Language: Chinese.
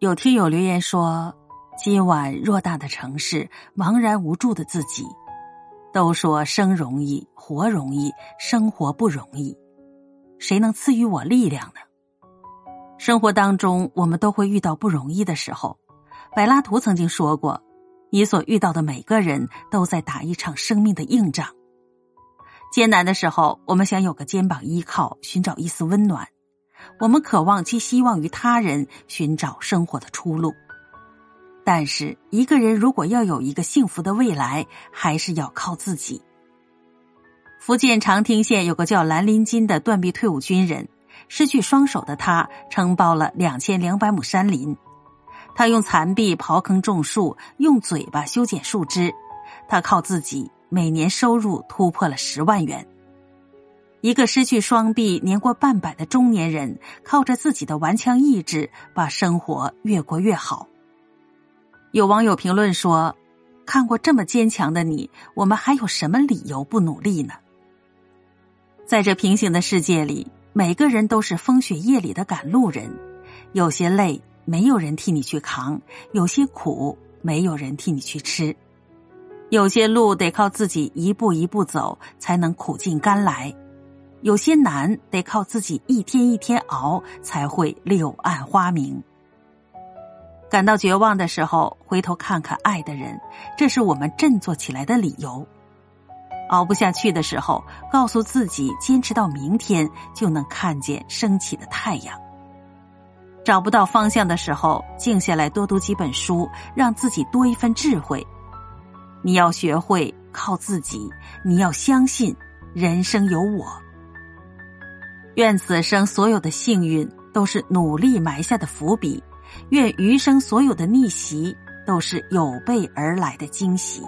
有听友留言说：“今晚偌大的城市，茫然无助的自己，都说生容易，活容易，生活不容易，谁能赐予我力量呢？”生活当中，我们都会遇到不容易的时候。柏拉图曾经说过：“你所遇到的每个人都在打一场生命的硬仗。”艰难的时候，我们想有个肩膀依靠，寻找一丝温暖。我们渴望寄希望于他人，寻找生活的出路。但是，一个人如果要有一个幸福的未来，还是要靠自己。福建长汀县有个叫兰林金的断臂退伍军人，失去双手的他承包了两千两百亩山林。他用残臂刨坑种树，用嘴巴修剪树枝。他靠自己，每年收入突破了十万元。一个失去双臂、年过半百的中年人，靠着自己的顽强意志，把生活越过越好。有网友评论说：“看过这么坚强的你，我们还有什么理由不努力呢？”在这平行的世界里，每个人都是风雪夜里的赶路人，有些累没有人替你去扛，有些苦没有人替你去吃，有些路得靠自己一步一步走，才能苦尽甘来。有些难得靠自己一天一天熬，才会柳暗花明。感到绝望的时候，回头看看爱的人，这是我们振作起来的理由。熬不下去的时候，告诉自己坚持到明天，就能看见升起的太阳。找不到方向的时候，静下来多读几本书，让自己多一份智慧。你要学会靠自己，你要相信人生有我。愿此生所有的幸运都是努力埋下的伏笔，愿余生所有的逆袭都是有备而来的惊喜。